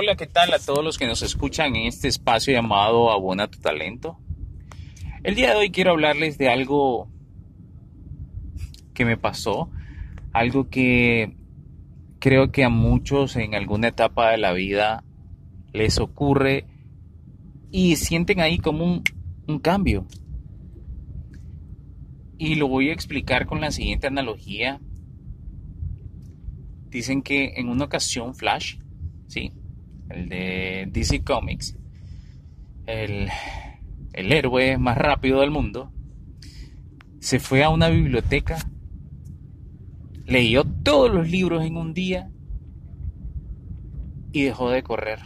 Hola, ¿qué tal a todos los que nos escuchan en este espacio llamado Abona tu talento? El día de hoy quiero hablarles de algo que me pasó, algo que creo que a muchos en alguna etapa de la vida les ocurre y sienten ahí como un, un cambio. Y lo voy a explicar con la siguiente analogía. Dicen que en una ocasión Flash, ¿sí? El de DC Comics, el, el héroe más rápido del mundo, se fue a una biblioteca, leyó todos los libros en un día y dejó de correr.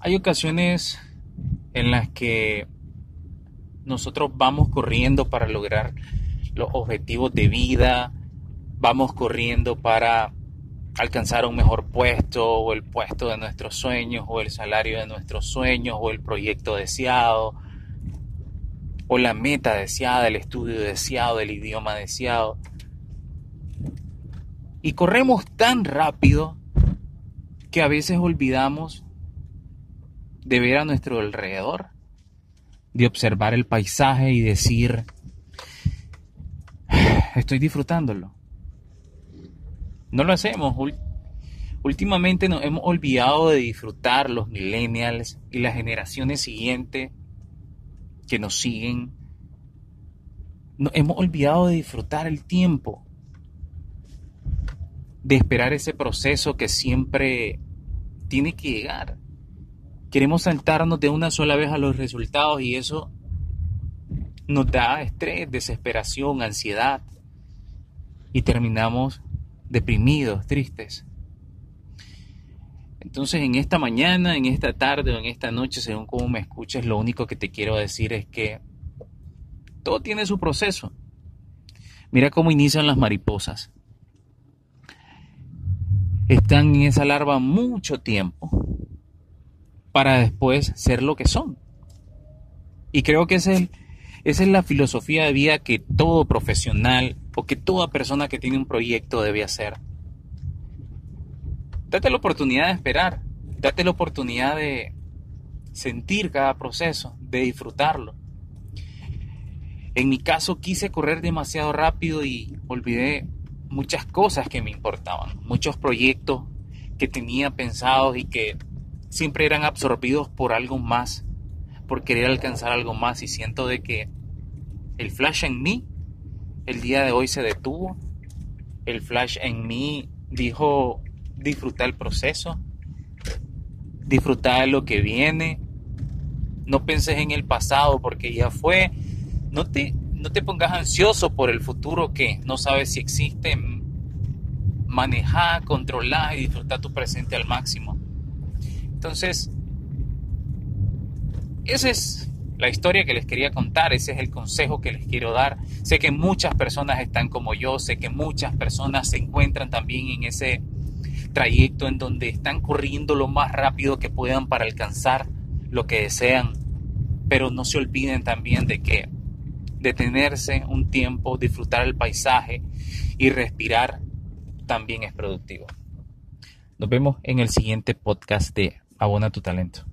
Hay ocasiones en las que nosotros vamos corriendo para lograr los objetivos de vida, vamos corriendo para alcanzar un mejor puesto o el puesto de nuestros sueños o el salario de nuestros sueños o el proyecto deseado o la meta deseada, el estudio deseado, el idioma deseado. Y corremos tan rápido que a veces olvidamos de ver a nuestro alrededor, de observar el paisaje y decir, estoy disfrutándolo no lo hacemos. Últimamente nos hemos olvidado de disfrutar los millennials y las generaciones siguientes que nos siguen. Nos hemos olvidado de disfrutar el tiempo, de esperar ese proceso que siempre tiene que llegar. Queremos saltarnos de una sola vez a los resultados y eso nos da estrés, desesperación, ansiedad y terminamos deprimidos, tristes. Entonces en esta mañana, en esta tarde o en esta noche, según como me escuches, lo único que te quiero decir es que todo tiene su proceso. Mira cómo inician las mariposas. Están en esa larva mucho tiempo para después ser lo que son. Y creo que esa es la filosofía de vida que todo profesional o que toda persona que tiene un proyecto debe hacer. Date la oportunidad de esperar, date la oportunidad de sentir cada proceso, de disfrutarlo. En mi caso quise correr demasiado rápido y olvidé muchas cosas que me importaban, muchos proyectos que tenía pensados y que siempre eran absorbidos por algo más, por querer alcanzar algo más y siento de que el flash en mí el día de hoy se detuvo. El flash en mí dijo disfrutar el proceso, disfrutar lo que viene. No penses en el pasado porque ya fue. No te, no te pongas ansioso por el futuro que no sabes si existe. Manejar, controlar y disfrutar tu presente al máximo. Entonces, ese es la historia que les quería contar, ese es el consejo que les quiero dar. Sé que muchas personas están como yo, sé que muchas personas se encuentran también en ese trayecto en donde están corriendo lo más rápido que puedan para alcanzar lo que desean, pero no se olviden también de que detenerse un tiempo, disfrutar el paisaje y respirar también es productivo. Nos vemos en el siguiente podcast de Abona tu talento.